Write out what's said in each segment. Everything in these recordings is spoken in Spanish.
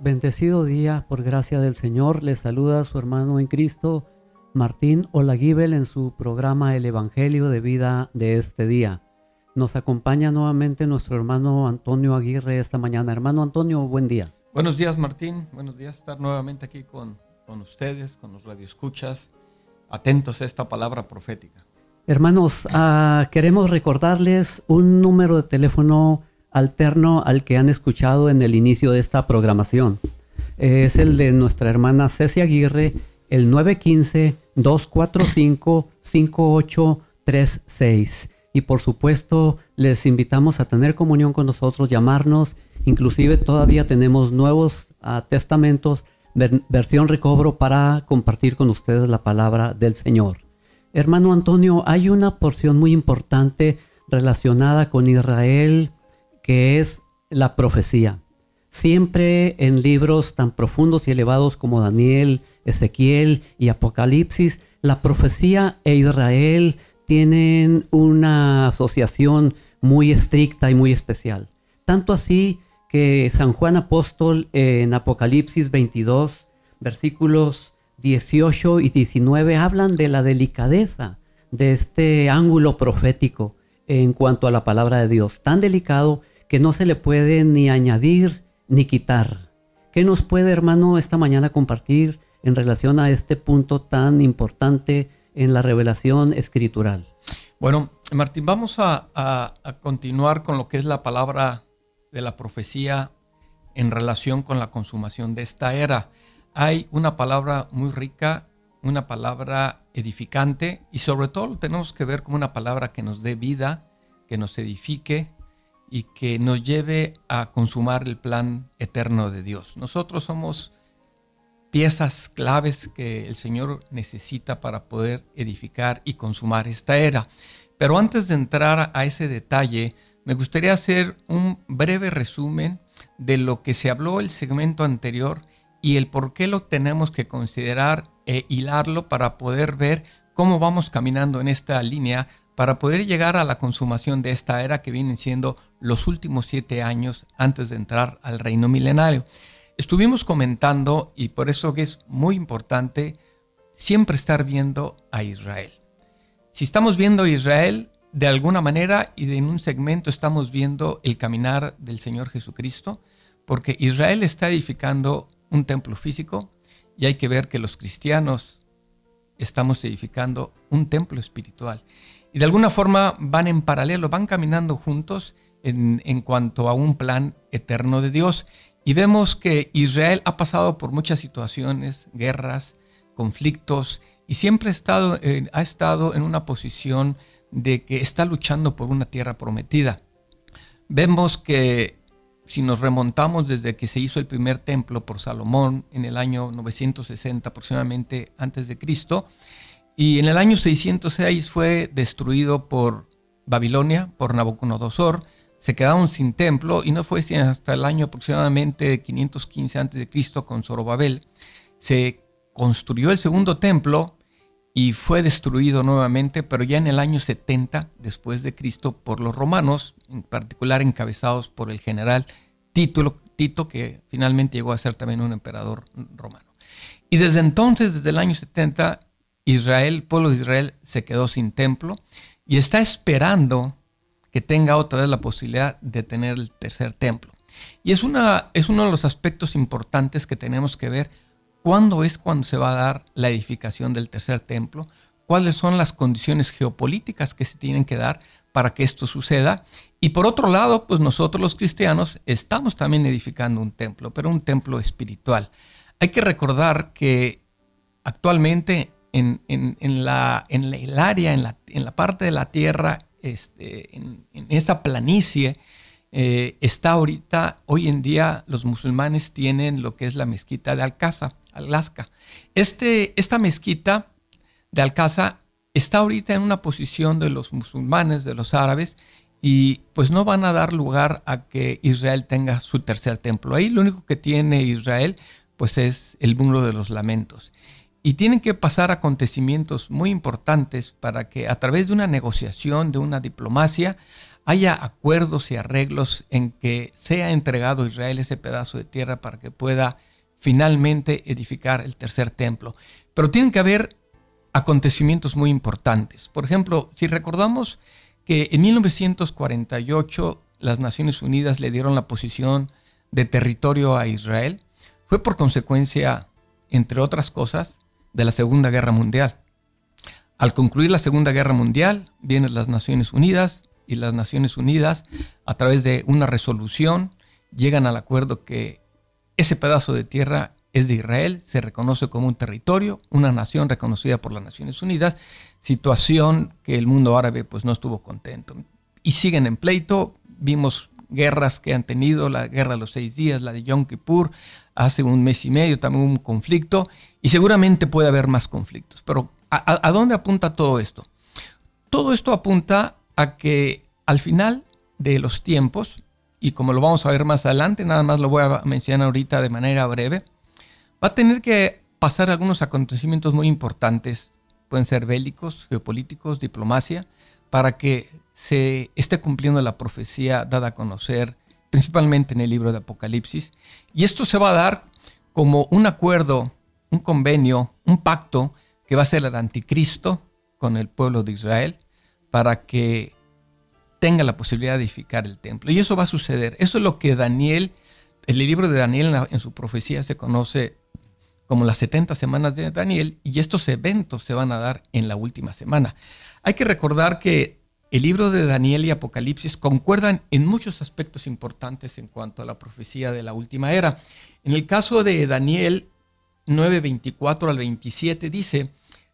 Bendecido día, por gracia del Señor, les saluda su hermano en Cristo, Martín Olaguibel, en su programa El Evangelio de Vida de este día. Nos acompaña nuevamente nuestro hermano Antonio Aguirre esta mañana. Hermano Antonio, buen día. Buenos días, Martín. Buenos días estar nuevamente aquí con, con ustedes, con los radioescuchas, atentos a esta palabra profética. Hermanos, uh, queremos recordarles un número de teléfono alterno al que han escuchado en el inicio de esta programación. Es el de nuestra hermana Cecia Aguirre, el 915-245-5836. Y por supuesto, les invitamos a tener comunión con nosotros, llamarnos. Inclusive todavía tenemos nuevos uh, testamentos, ver, versión recobro, para compartir con ustedes la palabra del Señor. Hermano Antonio, hay una porción muy importante relacionada con Israel, que es la profecía. Siempre en libros tan profundos y elevados como Daniel, Ezequiel y Apocalipsis, la profecía e Israel tienen una asociación muy estricta y muy especial. Tanto así que San Juan Apóstol en Apocalipsis 22, versículos 18 y 19 hablan de la delicadeza de este ángulo profético en cuanto a la palabra de Dios, tan delicado que no se le puede ni añadir ni quitar. ¿Qué nos puede, hermano, esta mañana compartir en relación a este punto tan importante en la revelación escritural? Bueno, Martín, vamos a, a, continuar con lo que es la palabra de la profecía en relación con la consumación de esta era. Hay una palabra muy rica, una palabra edificante y sobre todo tenemos que ver como una palabra que nos dé vida, que nos edifique, y que nos lleve a consumar el plan eterno de Dios. Nosotros somos piezas claves que el Señor necesita para poder edificar y consumar esta era. Pero antes de entrar a ese detalle, me gustaría hacer un breve resumen de lo que se habló el segmento anterior y el por qué lo tenemos que considerar e hilarlo para poder ver cómo vamos caminando en esta línea para poder llegar a la consumación de esta era que vienen siendo los últimos siete años antes de entrar al reino milenario. Estuvimos comentando, y por eso que es muy importante, siempre estar viendo a Israel. Si estamos viendo a Israel, de alguna manera y en un segmento estamos viendo el caminar del Señor Jesucristo, porque Israel está edificando un templo físico y hay que ver que los cristianos estamos edificando un templo espiritual y de alguna forma van en paralelo, van caminando juntos en, cuanto a un plan eterno de Dios. Y vemos que Israel ha pasado por muchas situaciones, guerras, conflictos, y siempre ha estado, eh, ha estado en una posición de que está luchando por una tierra prometida. Vemos que si nos remontamos desde que se hizo el primer templo por Salomón en el año 960 aproximadamente antes de Cristo, y en el año 606 fue destruido por Babilonia, por Nabucodonosor. Se quedaron sin templo y no fue hasta el año aproximadamente 515 a.C. con Zorobabel. Se construyó el segundo templo y fue destruido nuevamente, pero ya en el año 70 después de Cristo por los romanos, en particular encabezados por el general Tito, Tito que finalmente llegó a ser también un emperador romano. Y desde entonces, desde el año 70, Israel, el pueblo de Israel se quedó sin templo y está esperando que tenga otra vez la posibilidad de tener el tercer templo. Y es, una, es uno de los aspectos importantes que tenemos que ver cuándo es cuando se va a dar la edificación del tercer templo, cuáles son las condiciones geopolíticas que se tienen que dar para que esto suceda. Y por otro lado, pues nosotros los cristianos estamos también edificando un templo, pero un templo espiritual. Hay que recordar que actualmente en, la, en el área, en la, en la, parte de la tierra, este, en, esa planicie, eh, está ahorita, hoy en día los musulmanes tienen lo que es la mezquita de Alcázar, Alaska. Este, esta mezquita de Alcázar está ahorita en una posición de los musulmanes, de los árabes, y pues no van a dar lugar a que Israel tenga su tercer templo. Ahí lo único que tiene Israel pues es el muro de los lamentos. Y tienen que pasar acontecimientos muy importantes para que a través de una negociación, de una diplomacia, haya acuerdos y arreglos en que sea entregado a Israel ese pedazo de tierra para que pueda finalmente edificar el tercer templo. Pero tienen que haber acontecimientos muy importantes. Por ejemplo, si recordamos que en 1948 las Naciones Unidas le dieron la posición de territorio a Israel, fue por consecuencia, entre otras cosas, de la Segunda Guerra Mundial. Al concluir la Segunda Guerra Mundial, vienen las Naciones Unidas y las Naciones Unidas, a través de una resolución, llegan al acuerdo que ese pedazo de tierra es de Israel, se reconoce como un territorio, una nación reconocida por las Naciones Unidas, situación que el mundo árabe pues no estuvo contento. Y siguen en pleito, vimos guerras que han tenido, la guerra de los seis días, la de Yom Kippur, hace un mes y medio también un conflicto, y seguramente puede haber más conflictos. Pero ¿a, dónde apunta todo esto? Todo esto apunta a que al final de los tiempos, y como lo vamos a ver más adelante, nada más lo voy a mencionar ahorita de manera breve, va a tener que pasar algunos acontecimientos muy importantes, pueden ser bélicos, geopolíticos, diplomacia, para que se esté cumpliendo la profecía dada a conocer principalmente en el libro de Apocalipsis. Y esto se va a dar como un acuerdo, un convenio, un pacto que va a ser el anticristo con el pueblo de Israel para que tenga la posibilidad de edificar el templo. Y eso va a suceder. Eso es lo que Daniel, el libro de Daniel en su profecía se conoce como las 70 semanas de Daniel, y estos eventos se van a dar en la última semana. Hay que recordar que el libro de Daniel y Apocalipsis concuerdan en muchos aspectos importantes en cuanto a la profecía de la última era. En el caso de Daniel 9:24 al 27 dice,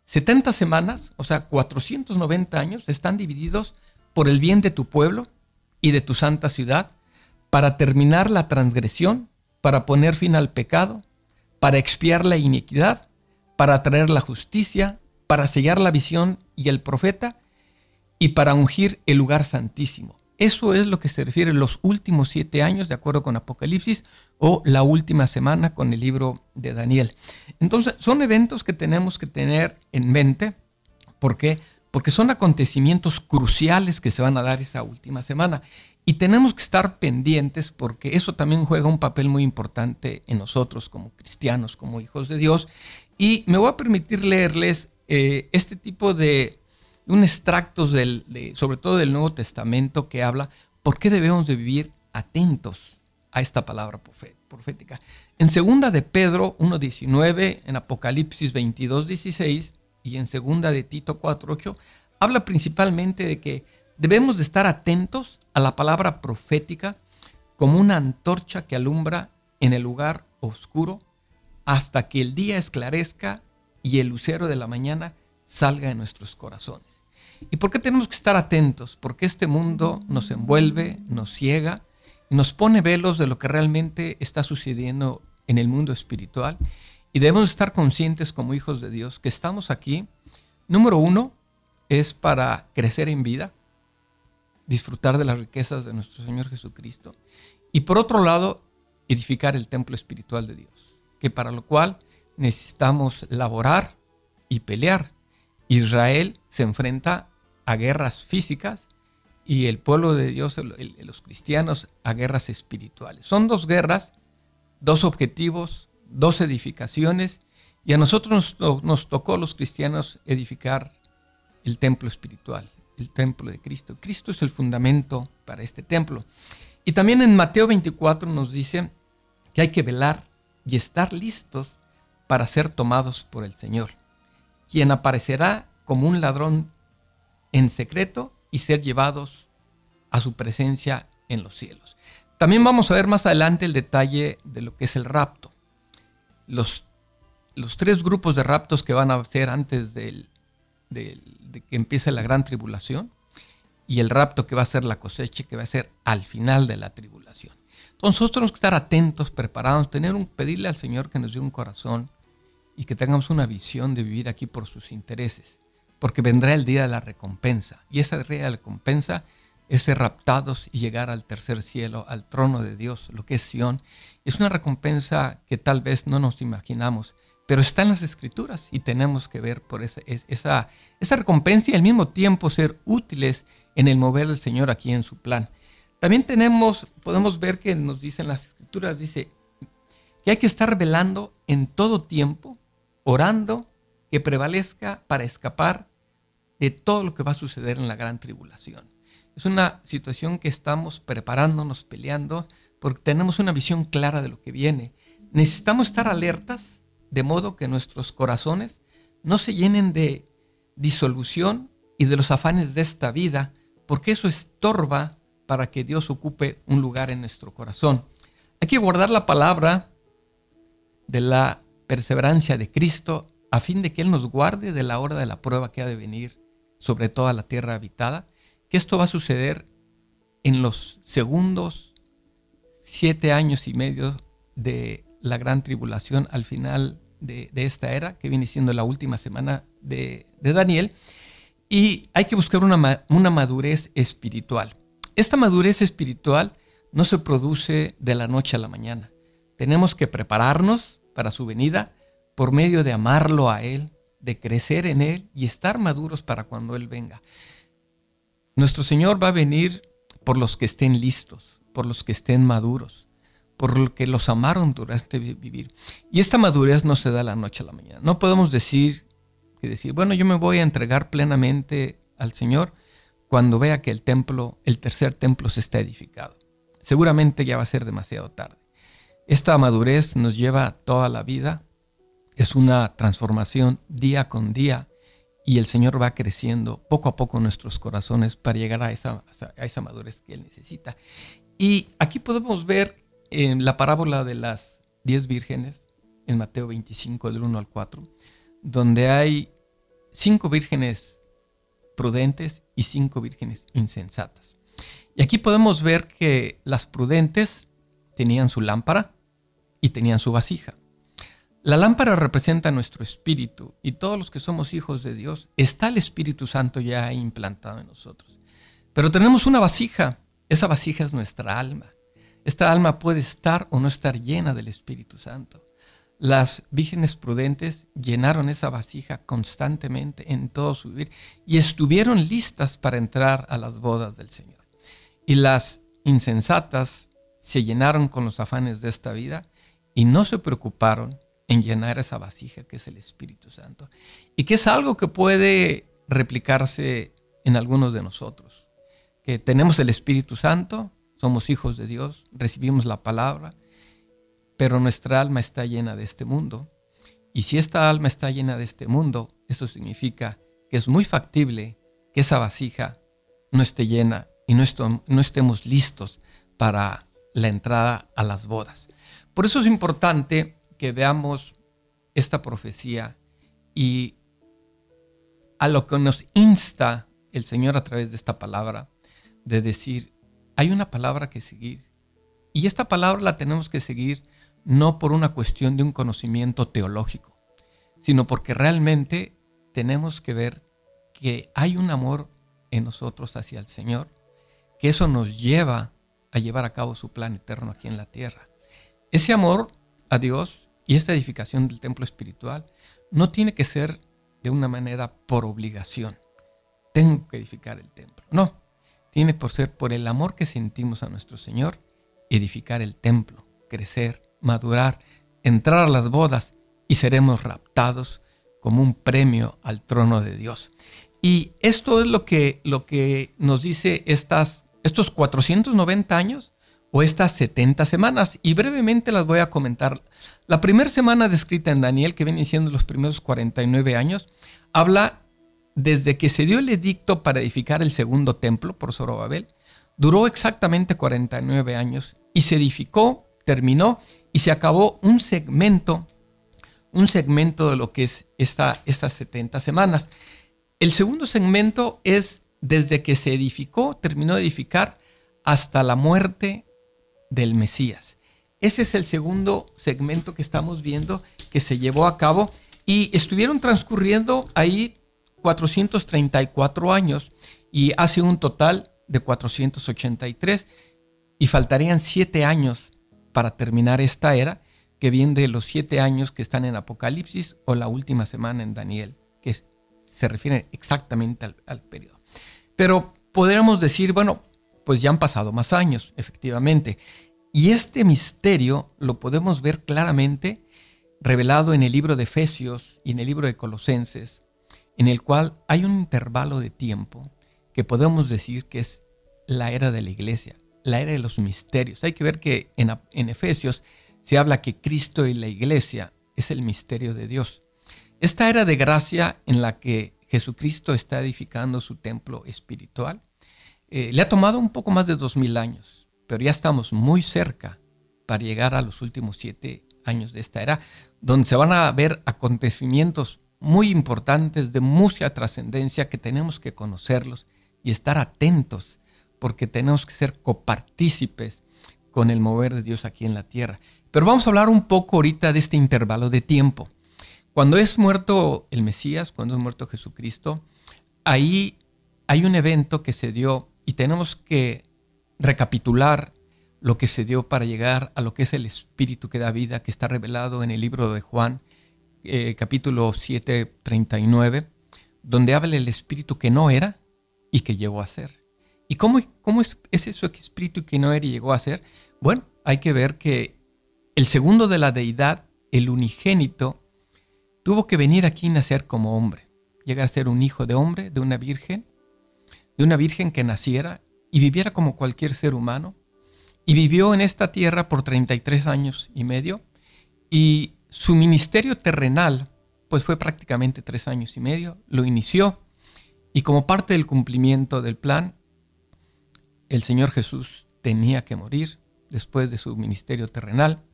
70 semanas, o sea, 490 años, están divididos por el bien de tu pueblo y de tu santa ciudad, para terminar la transgresión, para poner fin al pecado, para expiar la iniquidad, para traer la justicia, para sellar la visión y el profeta, y para ungir el lugar santísimo. Eso es lo que se refiere a los últimos siete años, de acuerdo con Apocalipsis, o la última semana con el libro de Daniel. Entonces, son eventos que tenemos que tener en mente. ¿Por qué? Porque son acontecimientos cruciales que se van a dar esa última semana. Y tenemos que estar pendientes porque eso también juega un papel muy importante en nosotros como cristianos, como hijos de Dios. Y me voy a permitir leerles eh, este tipo de un extractos del, sobre todo del Nuevo Testamento que habla por qué debemos de vivir atentos a esta palabra profética. En segunda de Pedro 1.19, en Apocalipsis 22.16 y en segunda de Tito 4.8, habla principalmente de que debemos de estar atentos a la palabra profética como una antorcha que alumbra en el lugar oscuro hasta que el día esclarezca y el lucero de la mañana salga de nuestros corazones. ¿Y por qué tenemos que estar atentos? Porque este mundo nos envuelve, nos ciega nos pone velos de lo que realmente está sucediendo en el mundo espiritual. Y debemos estar conscientes como hijos de Dios que estamos aquí. Número uno es para crecer en vida, disfrutar de las riquezas de nuestro Señor Jesucristo. Y por otro lado, edificar el templo espiritual de Dios, que para lo cual necesitamos laborar y pelear. Israel se enfrenta a guerras físicas y el pueblo de Dios, los cristianos, a guerras espirituales. Son dos guerras, dos objetivos, dos edificaciones, y a nosotros nos, nos tocó los cristianos edificar el templo espiritual el templo de Cristo. Cristo es el fundamento para este templo. Y también en Mateo 24 nos dice que hay que velar y estar listos para ser tomados por el Señor, quien aparecerá como un ladrón en secreto y ser llevados a su presencia en los cielos. También vamos a ver más adelante el detalle de lo que es el rapto. Los, los tres grupos de raptos que van a ser antes de que empiece la gran tribulación. y el rapto que va a ser la cosecha, que va a ser al final de la tribulación. Entonces nosotros tenemos que estar atentos, preparados, tener un, pedirle al Señor que nos dé un corazón y que tengamos una visión de vivir aquí por sus intereses, porque vendrá el día de la recompensa y esa día de la recompensa es ser raptados y llegar al tercer cielo, al trono de Dios, lo que es Sión. Es una recompensa que tal vez no nos imaginamos, pero está en las escrituras y tenemos que ver por esa, esa, esa recompensa y al mismo tiempo ser útiles en el mover del Señor aquí en su plan. También tenemos, podemos ver que nos dicen las escrituras, dice que hay que estar velando en todo tiempo, orando, que prevalezca para escapar de todo lo que va a suceder en la gran tribulación. Es una situación que estamos preparándonos, peleando, porque tenemos una visión clara de lo que viene. Necesitamos estar alertas de modo que nuestros corazones no se llenen de disolución y de los afanes de esta vida, porque eso estorba para que Dios ocupe un lugar en nuestro corazón. Hay que guardar la palabra de la perseverancia de Cristo a fin de que Él nos guarde de la hora de la prueba que ha de venir sobre toda la tierra habitada, que esto va a suceder en los segundos siete años y medio de la gran tribulación al final de, esta era, que viene siendo la última semana de, Daniel, y hay que buscar una, una madurez espiritual. Esta madurez espiritual no se produce de la noche a la mañana. Tenemos que prepararnos para su venida por medio de amarlo a Él, de crecer en Él y estar maduros para cuando Él venga. Nuestro Señor va a venir por los que estén listos, por los que estén maduros por lo que los amaron durante vivir. Y esta madurez no se da la noche a la mañana. No podemos decir que decir, bueno, yo me voy a entregar plenamente al Señor cuando vea que el templo, el tercer templo se está edificado. Seguramente ya va a ser demasiado tarde. Esta madurez nos lleva toda la vida, es una transformación día con día y el Señor va creciendo poco a poco nuestros corazones para llegar a esa, a esa madurez que Él necesita. Y aquí podemos ver en la parábola de las diez vírgenes, en Mateo 25, del 1 al 4, donde hay cinco vírgenes prudentes y cinco vírgenes insensatas. Y aquí podemos ver que las prudentes tenían su lámpara y tenían su vasija. La lámpara representa nuestro espíritu y todos los que somos hijos de Dios, está el Espíritu Santo ya implantado en nosotros. Pero tenemos una vasija, esa vasija es nuestra alma. Esta alma puede estar o no estar llena del Espíritu Santo. Las vírgenes prudentes llenaron esa vasija constantemente en todo su vivir y estuvieron listas para entrar a las bodas del Señor. Y las insensatas se llenaron con los afanes de esta vida y no se preocuparon en llenar esa vasija que es el Espíritu Santo. Y que es algo que puede replicarse en algunos de nosotros. Que tenemos el Espíritu Santo, somos hijos de Dios, recibimos la palabra, pero nuestra alma está llena de este mundo. Y si esta alma está llena de este mundo, eso significa que es muy factible que esa vasija no esté llena y no, no estemos listos para la entrada a las bodas. Por eso es importante que veamos esta profecía y a lo que nos insta el Señor a través de esta palabra, de decir, hay una palabra que seguir. Y esta palabra la tenemos que seguir no por una cuestión de un conocimiento teológico, sino porque realmente tenemos que ver que hay un amor en nosotros hacia el Señor, que eso nos lleva a llevar a cabo su plan eterno aquí en la tierra. Ese amor a Dios y esta edificación del templo espiritual no tiene que ser de una manera por obligación. Tengo que edificar el templo. No, tiene por ser por el amor que sentimos a nuestro Señor, edificar el templo, crecer, madurar, entrar a las bodas y seremos raptados como un premio al trono de Dios. Y esto es lo que, lo que nos dice estas, estos 490 años o estas 70 semanas. Y brevemente las voy a comentar. La primera semana descrita en Daniel, que viene siendo los primeros 49 años, habla desde que se dio el edicto para edificar el segundo templo por Zorobabel, duró exactamente 49 años y se edificó, terminó y se acabó un segmento, un segmento de lo que es esta, estas 70 semanas. El segundo segmento es desde que se edificó, terminó de edificar, hasta la muerte del Mesías. Ese es el segundo segmento que estamos viendo que se llevó a cabo y estuvieron transcurriendo ahí 434 años y hace un total de 483 y faltarían siete años para terminar esta era que viene de los siete años que están en Apocalipsis o la última semana en Daniel, que se refiere exactamente al, al periodo. Pero podríamos decir, bueno, pues ya han pasado más años, efectivamente. Y este misterio lo podemos ver claramente revelado en el libro de Efesios y en el libro de Colosenses, en el cual hay un intervalo de tiempo que podemos decir que es la era de la iglesia, la era de los misterios. Hay que ver que en, Efesios se habla que Cristo y la iglesia es el misterio de Dios. Esta era de gracia en la que Jesucristo está edificando su templo espiritual, eh, le ha tomado un poco más de dos mil años, pero ya estamos muy cerca para llegar a los últimos siete años de esta era, donde se van a ver acontecimientos muy importantes de mucha trascendencia que tenemos que conocerlos y estar atentos porque tenemos que ser copartícipes con el mover de Dios aquí en la tierra. Pero vamos a hablar un poco ahorita de este intervalo de tiempo. Cuando es muerto el Mesías, cuando es muerto Jesucristo, ahí hay un evento que se dio y tenemos que recapitular lo que se dio para llegar a lo que es el Espíritu que da vida, que está revelado en el libro de Juan, eh, capítulo 7, 39, donde habla el Espíritu que no era y que llegó a ser. ¿Y cómo, cómo es, es eso Espíritu que no era y llegó a ser? Bueno, hay que ver que el segundo de la deidad, el unigénito, tuvo que venir aquí y nacer como hombre, llegar a ser un hijo de hombre, de una virgen, de una virgen que naciera y viviera como cualquier ser humano, y vivió en esta tierra por 33 años y medio, y su ministerio terrenal, pues fue prácticamente tres años y medio, lo inició y como parte del cumplimiento del plan, el Señor Jesús tenía que morir después de su ministerio terrenal,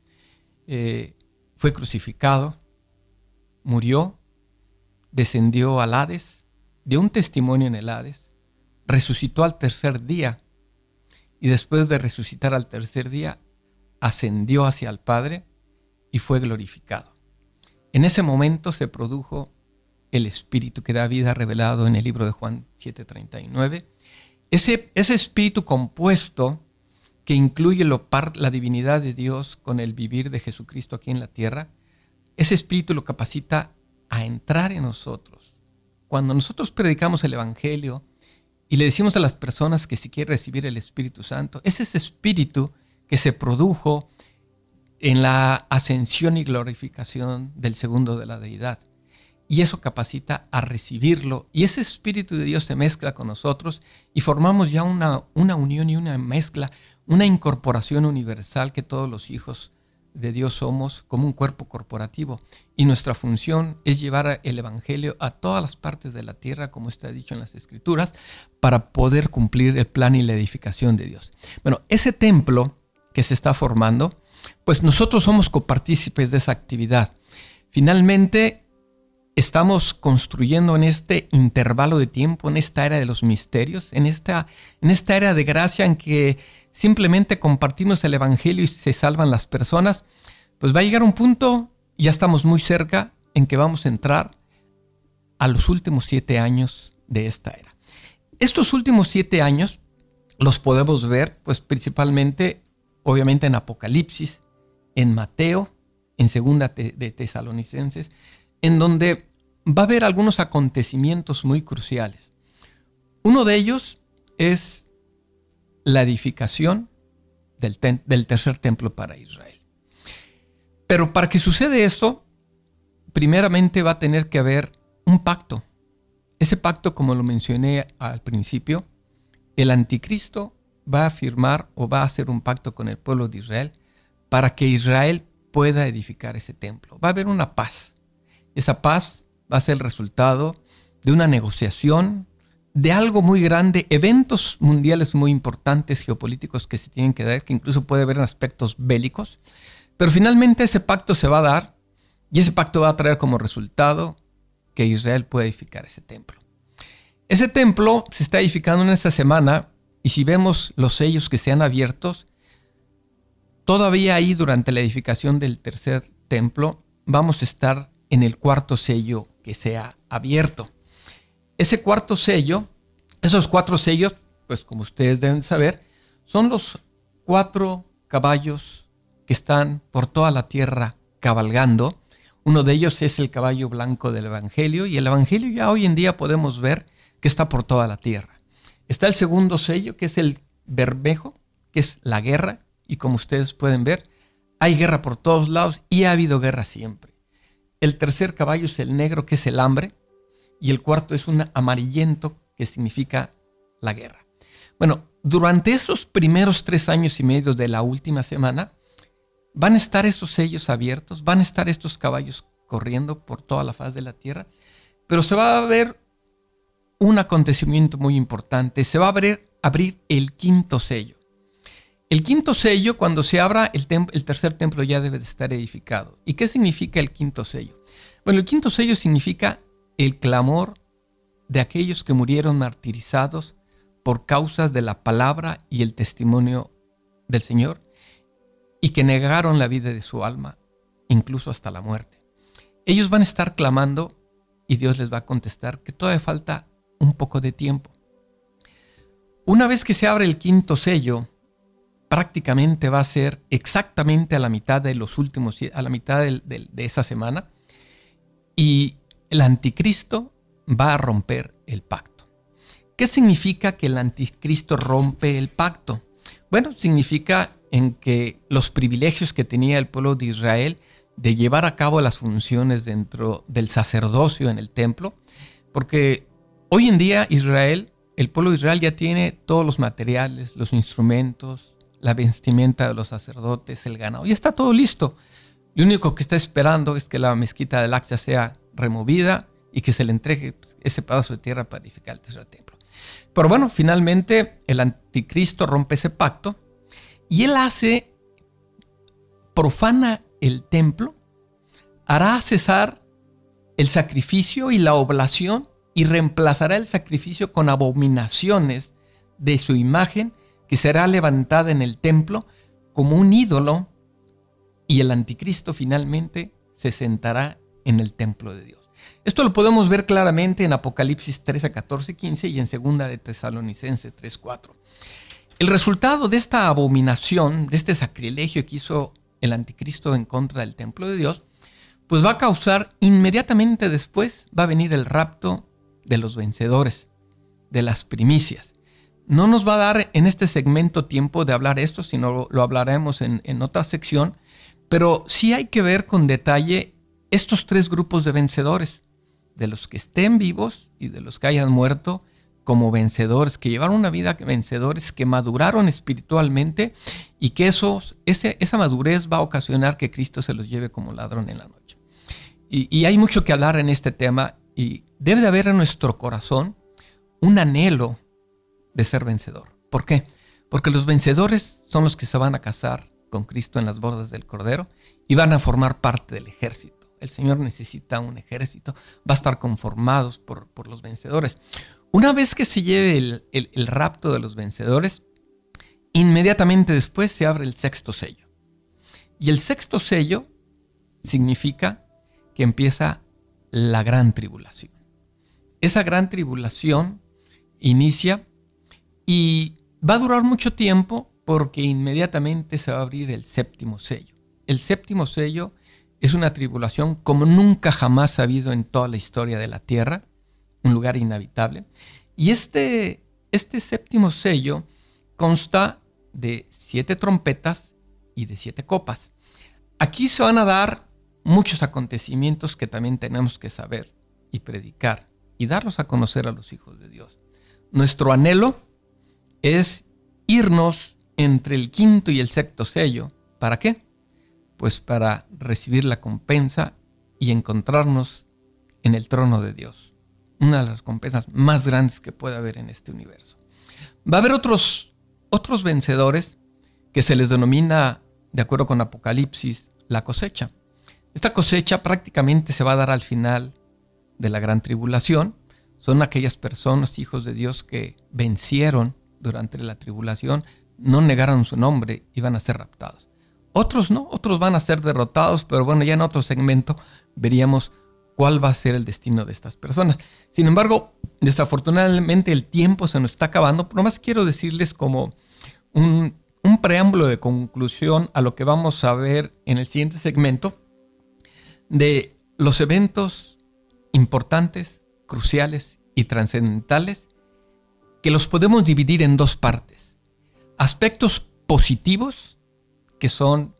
eh, fue crucificado, murió, descendió al Hades, dio un testimonio en el Hades, resucitó al tercer día y después de resucitar al tercer día, ascendió hacia el Padre y fue glorificado. En ese momento se produjo el Espíritu que da vida revelado en el libro de Juan 7:39. Ese, ese Espíritu compuesto que incluye lo la divinidad de Dios con el vivir de Jesucristo aquí en la tierra, ese Espíritu lo capacita a entrar en nosotros. Cuando nosotros predicamos el Evangelio y le decimos a las personas que si quieren recibir el Espíritu Santo, es ese Espíritu que se produjo en la ascensión y glorificación del segundo de la deidad. Y eso capacita a recibirlo. Y ese Espíritu de Dios se mezcla con nosotros y formamos ya una, una unión y una mezcla, una incorporación universal que todos los hijos de Dios somos como un cuerpo corporativo. Y nuestra función es llevar el Evangelio a todas las partes de la tierra, como está dicho en las Escrituras, para poder cumplir el plan y la edificación de Dios. Bueno, ese templo que se está formando, pues nosotros somos copartícipes de esa actividad. Finalmente, estamos construyendo en este intervalo de tiempo, en esta era de los misterios, en esta, en esta era de gracia en que simplemente compartimos el Evangelio y se salvan las personas, pues va a llegar un punto, ya estamos muy cerca, en que vamos a entrar a los últimos siete años de esta era. Estos últimos siete años los podemos ver, pues principalmente obviamente en Apocalipsis, en Mateo, en Segunda de Tesalonicenses, en donde va a haber algunos acontecimientos muy cruciales. Uno de ellos es la edificación del, tercer templo para Israel. Pero para que suceda esto, primeramente va a tener que haber un pacto. Ese pacto, como lo mencioné al principio, el anticristo va a firmar o va a hacer un pacto con el pueblo de Israel para que Israel pueda edificar ese templo. Va a haber una paz. Esa paz va a ser el resultado de una negociación, de algo muy grande, eventos mundiales muy importantes geopolíticos que se tienen que dar, que incluso puede haber aspectos bélicos. Pero finalmente ese pacto se va a dar y ese pacto va a traer como resultado que Israel pueda edificar ese templo. Ese templo se está edificando en esta semana y si vemos los sellos que se han abiertos, todavía ahí durante la edificación del tercer templo vamos a estar en el cuarto sello que se ha abierto. Ese cuarto sello, esos cuatro sellos, pues como ustedes deben saber, son los cuatro caballos que están por toda la tierra cabalgando. Uno de ellos es el caballo blanco del Evangelio y el Evangelio ya hoy en día podemos ver que está por toda la tierra. Está el segundo sello, que es el bermejo, que es la guerra, y como ustedes pueden ver, hay guerra por todos lados y ha habido guerra siempre. El tercer caballo es el negro, que es el hambre, y el cuarto es un amarillento, que significa la guerra. Bueno, durante esos primeros tres años y medio de la última semana, van a estar esos sellos abiertos, van a estar estos caballos corriendo por toda la faz de la tierra, pero se va a ver un acontecimiento muy importante. Se va a abrir, abrir el quinto sello. El quinto sello, cuando se abra, el, el, tercer templo ya debe de estar edificado. ¿Y qué significa el quinto sello? Bueno, el quinto sello significa el clamor de aquellos que murieron martirizados por causas de la palabra y el testimonio del Señor y que negaron la vida de su alma, incluso hasta la muerte. Ellos van a estar clamando y Dios les va a contestar que todavía falta un poco de tiempo. Una vez que se abre el quinto sello, prácticamente va a ser exactamente a la mitad de los últimos, a la mitad de, esa semana, y el anticristo va a romper el pacto. ¿Qué significa que el anticristo rompe el pacto? Bueno, significa en que los privilegios que tenía el pueblo de Israel de llevar a cabo las funciones dentro del sacerdocio en el templo, porque Hoy en día Israel, el pueblo de Israel ya tiene todos los materiales, los instrumentos, la vestimenta de los sacerdotes, el ganado, ya está todo listo. Lo único que está esperando es que la mezquita del Axia sea removida y que se le entregue pues, ese pedazo de tierra para edificar el tercer templo. Pero bueno, finalmente el anticristo rompe ese pacto y él hace, profana el templo, hará cesar el sacrificio y la oblación y reemplazará el sacrificio con abominaciones de su imagen que será levantada en el templo como un ídolo y el anticristo finalmente se sentará en el templo de Dios. Esto lo podemos ver claramente en Apocalipsis 13, 14, 15 y en 2 de Tesalonicenses 3, 4. El resultado de esta abominación, de este sacrilegio que hizo el anticristo en contra del templo de Dios, pues va a causar inmediatamente después, va a venir el rapto de los vencedores, de las primicias. No nos va a dar en este segmento tiempo de hablar esto, sino lo, hablaremos en, en otra sección, pero sí hay que ver con detalle estos tres grupos de vencedores, de los que estén vivos y de los que hayan muerto como vencedores, que llevaron una vida vencedores, que maduraron espiritualmente y que esos, esa madurez va a ocasionar que Cristo se los lleve como ladrón en la noche. Y, y hay mucho que hablar en este tema y debe de haber en nuestro corazón un anhelo de ser vencedor. ¿Por qué? Porque los vencedores son los que se van a casar con Cristo en las bordas del Cordero y van a formar parte del ejército. El Señor necesita un ejército, va a estar conformados por, por los vencedores. Una vez que se lleve el, el rapto de los vencedores, inmediatamente después se abre el sexto sello. Y el sexto sello significa que empieza la gran tribulación. Esa gran tribulación inicia y va a durar mucho tiempo porque inmediatamente se va a abrir el séptimo sello. El séptimo sello es una tribulación como nunca jamás ha habido en toda la historia de la Tierra, un lugar inhabitable. Y este, este séptimo sello consta de siete trompetas y de siete copas. Aquí se van a dar muchos acontecimientos que también tenemos que saber y predicar y darlos a conocer a los hijos de Dios. Nuestro anhelo es irnos entre el quinto y el sexto sello. ¿Para qué? Pues para recibir la compensa y encontrarnos en el trono de Dios. Una de las recompensas más grandes que puede haber en este universo. Va a haber otros, otros vencedores que se les denomina, de acuerdo con Apocalipsis, la cosecha. Esta cosecha prácticamente se va a dar al final de la gran tribulación. son aquellas personas, hijos de Dios, que vencieron durante la tribulación, no negaron su nombre, iban a ser raptados. Otros no, otros van a ser derrotados, pero bueno, ya en otro segmento veríamos cuál va a ser el destino de estas personas. Sin embargo, desafortunadamente el tiempo se nos está acabando, pero más quiero decirles como un, un preámbulo de conclusión a lo que vamos a ver en el siguiente segmento de los eventos importantes, cruciales y trascendentales que los podemos dividir en dos partes. Aspectos positivos, que son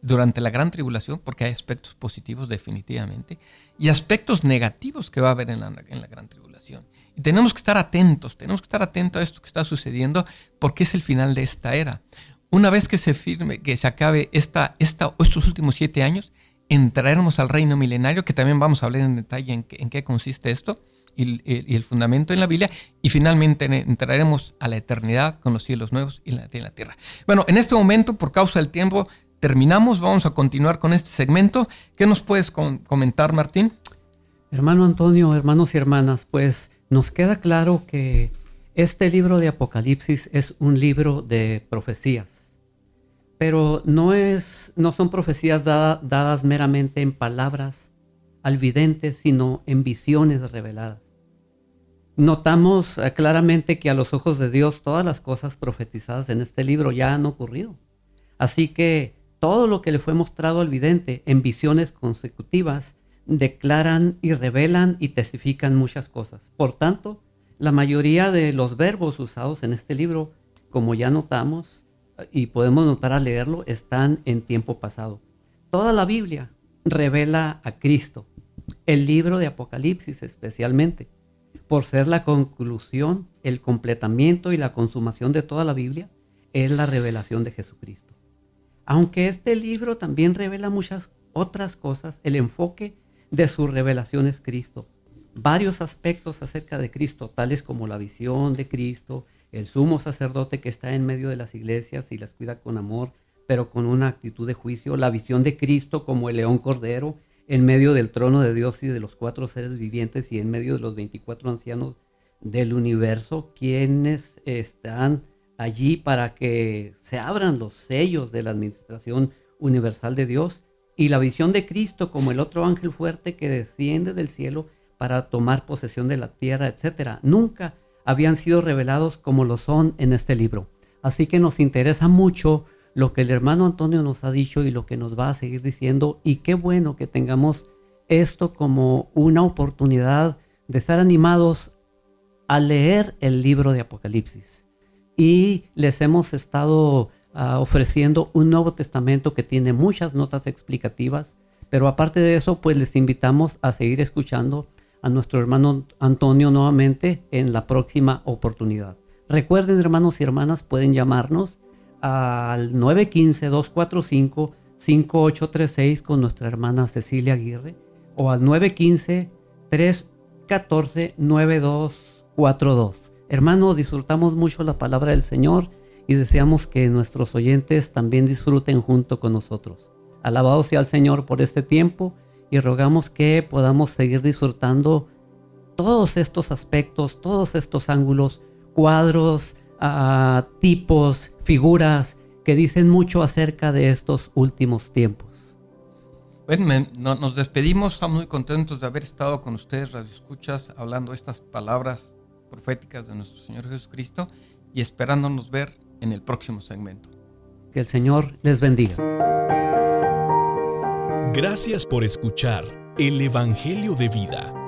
durante la gran tribulación, porque hay aspectos positivos definitivamente, y aspectos negativos que va a haber en la, en la gran tribulación. Y tenemos que estar atentos, tenemos que estar atentos a esto que está sucediendo, porque es el final de esta era. Una vez que se firme, que se acabe esta, esta, estos últimos siete años, entraremos al reino milenario, que también vamos a hablar en detalle en, en qué consiste esto y, el fundamento en la Biblia, y finalmente entraremos a la eternidad con los cielos nuevos y la, la tierra. Bueno, en este momento, por causa del tiempo, terminamos, vamos a continuar con este segmento. ¿Qué nos puedes comentar, Martín? Hermano Antonio, hermanos y hermanas, pues nos queda claro que este libro de Apocalipsis es un libro de profecías, pero no, es, no son profecías dadas meramente en palabras al vidente, sino en visiones reveladas. Notamos eh, claramente que a los ojos de Dios todas las cosas profetizadas en este libro ya han ocurrido. Así que todo lo que le fue mostrado al vidente en visiones consecutivas declaran y revelan y testifican muchas cosas. Por tanto, la mayoría de los verbos usados en este libro, como ya notamos y podemos notar al leerlo, están en tiempo pasado. Toda la Biblia revela a Cristo, el libro de Apocalipsis especialmente por ser la conclusión, el completamiento y la consumación de toda la Biblia, es la revelación de Jesucristo. Aunque este libro también revela muchas otras cosas, el enfoque de su revelación es Cristo. Varios aspectos acerca de Cristo, tales como la visión de Cristo, el sumo sacerdote que está en medio de las iglesias y las cuida con amor, pero con una actitud de juicio, la visión de Cristo como el león cordero, en medio del trono de Dios y de los cuatro seres vivientes y en medio de los 24 ancianos del universo, quienes están allí para que se abran los sellos de la administración universal de Dios y la visión de Cristo como el otro ángel fuerte que desciende del cielo para tomar posesión de la tierra, etcétera, nunca habían sido revelados como lo son en este libro. Así que nos interesa mucho lo que el hermano Antonio nos ha dicho y lo que nos va a seguir diciendo. Y qué bueno que tengamos esto como una oportunidad de estar animados a leer el libro de Apocalipsis. Y les hemos estado ah, ofreciendo un Nuevo Testamento que tiene muchas notas explicativas, pero aparte de eso, pues les invitamos a seguir escuchando a nuestro hermano Antonio nuevamente en la próxima oportunidad. Recuerden, hermanos y hermanas, pueden llamarnos al 915-245-5836 con nuestra hermana Cecilia Aguirre o al 915-314-9242. Hermano, disfrutamos mucho la palabra del Señor y deseamos que nuestros oyentes también disfruten junto con nosotros. Alabado sea el Señor por este tiempo y rogamos que podamos seguir disfrutando todos estos aspectos, todos estos ángulos, cuadros, tipos, figuras que dicen mucho acerca de estos últimos tiempos. Bueno, nos despedimos, estamos muy contentos de haber estado con ustedes, Radio Escuchas, hablando estas palabras proféticas de nuestro Señor Jesucristo y esperándonos ver en el próximo segmento. Que el Señor les bendiga. Gracias por escuchar el Evangelio de Vida